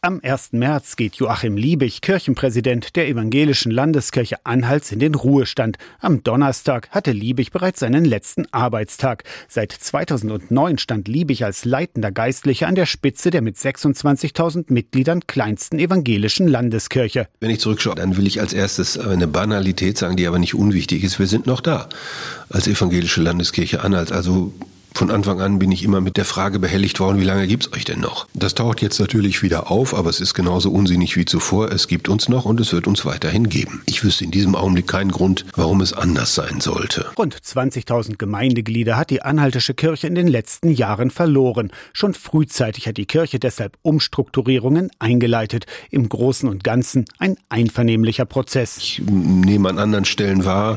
Am 1. März geht Joachim Liebig, Kirchenpräsident der Evangelischen Landeskirche Anhalts, in den Ruhestand. Am Donnerstag hatte Liebig bereits seinen letzten Arbeitstag. Seit 2009 stand Liebig als leitender Geistlicher an der Spitze der mit 26.000 Mitgliedern kleinsten evangelischen Landeskirche. Wenn ich zurückschaue, dann will ich als erstes eine Banalität sagen, die aber nicht unwichtig ist. Wir sind noch da als evangelische Landeskirche Anhalt. Also von Anfang an bin ich immer mit der Frage behelligt worden, wie lange gibt's euch denn noch? Das taucht jetzt natürlich wieder auf, aber es ist genauso unsinnig wie zuvor. Es gibt uns noch und es wird uns weiterhin geben. Ich wüsste in diesem Augenblick keinen Grund, warum es anders sein sollte. Rund 20.000 Gemeindeglieder hat die Anhaltische Kirche in den letzten Jahren verloren. Schon frühzeitig hat die Kirche deshalb Umstrukturierungen eingeleitet. Im Großen und Ganzen ein einvernehmlicher Prozess. Ich nehme an anderen Stellen wahr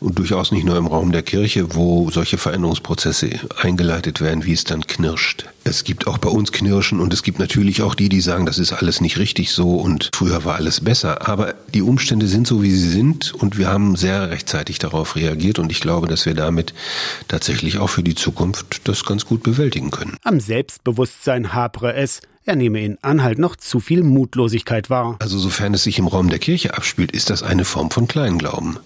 und durchaus nicht nur im Raum der Kirche, wo solche Veränderungsprozesse eingeleitet werden, wie es dann knirscht. Es gibt auch bei uns Knirschen und es gibt natürlich auch die, die sagen, das ist alles nicht richtig so und früher war alles besser. Aber die Umstände sind so, wie sie sind und wir haben sehr rechtzeitig darauf reagiert und ich glaube, dass wir damit tatsächlich auch für die Zukunft das ganz gut bewältigen können. Am Selbstbewusstsein hapere es. Er nehme in Anhalt noch zu viel Mutlosigkeit wahr. Also sofern es sich im Raum der Kirche abspielt, ist das eine Form von Kleinglauben.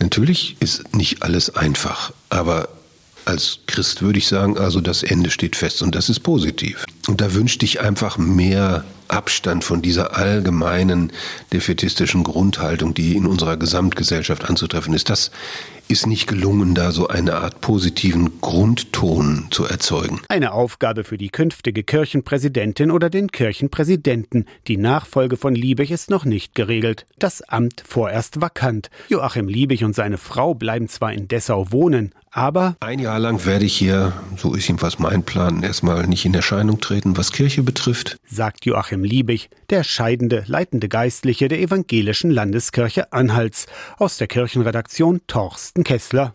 Natürlich ist nicht alles einfach, aber als Christ würde ich sagen, also das Ende steht fest und das ist positiv. Und da wünschte ich einfach mehr Abstand von dieser allgemeinen defaitistischen Grundhaltung, die in unserer Gesamtgesellschaft anzutreffen ist. Das ist nicht gelungen, da so eine Art positiven Grundton zu erzeugen. Eine Aufgabe für die künftige Kirchenpräsidentin oder den Kirchenpräsidenten. Die Nachfolge von Liebig ist noch nicht geregelt. Das Amt vorerst vakant. Joachim Liebig und seine Frau bleiben zwar in Dessau wohnen, aber ein Jahr lang werde ich hier, so ist jedenfalls mein Plan, erstmal nicht in Erscheinung treten, was Kirche betrifft, sagt Joachim Liebig, der scheidende leitende Geistliche der evangelischen Landeskirche Anhalts, aus der Kirchenredaktion Torsten Kessler.